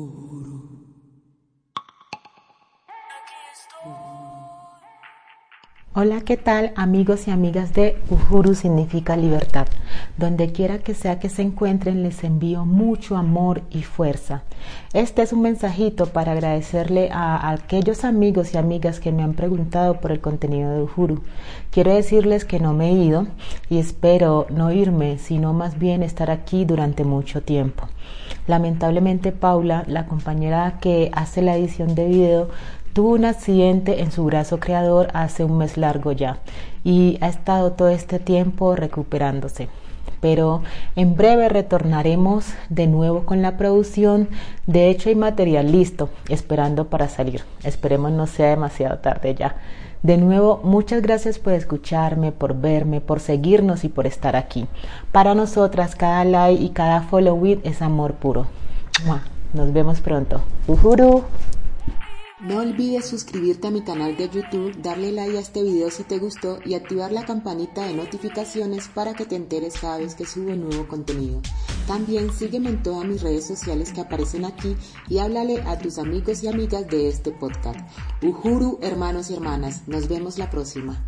ouro. É estou. Hola, ¿qué tal amigos y amigas de Uhuru significa libertad? Donde quiera que sea que se encuentren, les envío mucho amor y fuerza. Este es un mensajito para agradecerle a, aquellos amigos y amigas que me han preguntado por el contenido de Uhuru. Quiero decirles que no me he ido y espero no irme, sino más bien estar aquí durante mucho tiempo. Lamentablemente Paula, la compañera que hace la edición de video, Tuvo un accidente en su brazo creador hace un mes largo ya y ha estado todo este tiempo recuperándose. Pero en breve retornaremos de nuevo con la producción. De hecho hay material listo, esperando para salir. Esperemos no sea demasiado tarde ya. De nuevo, muchas gracias por escucharme, por verme, por seguirnos y por estar aquí. Para nosotras, cada like y cada follow it es amor puro. Nos vemos pronto. Uhuru. No olvides suscribirte a mi canal de YouTube, darle like a este video si te gustó y activar la campanita de notificaciones para que te enteres cada vez que subo nuevo contenido. También sígueme en todas mis redes sociales que aparecen aquí y háblale a tus amigos y amigas de este podcast. Uhuru, hermanos y hermanas, nos vemos la próxima.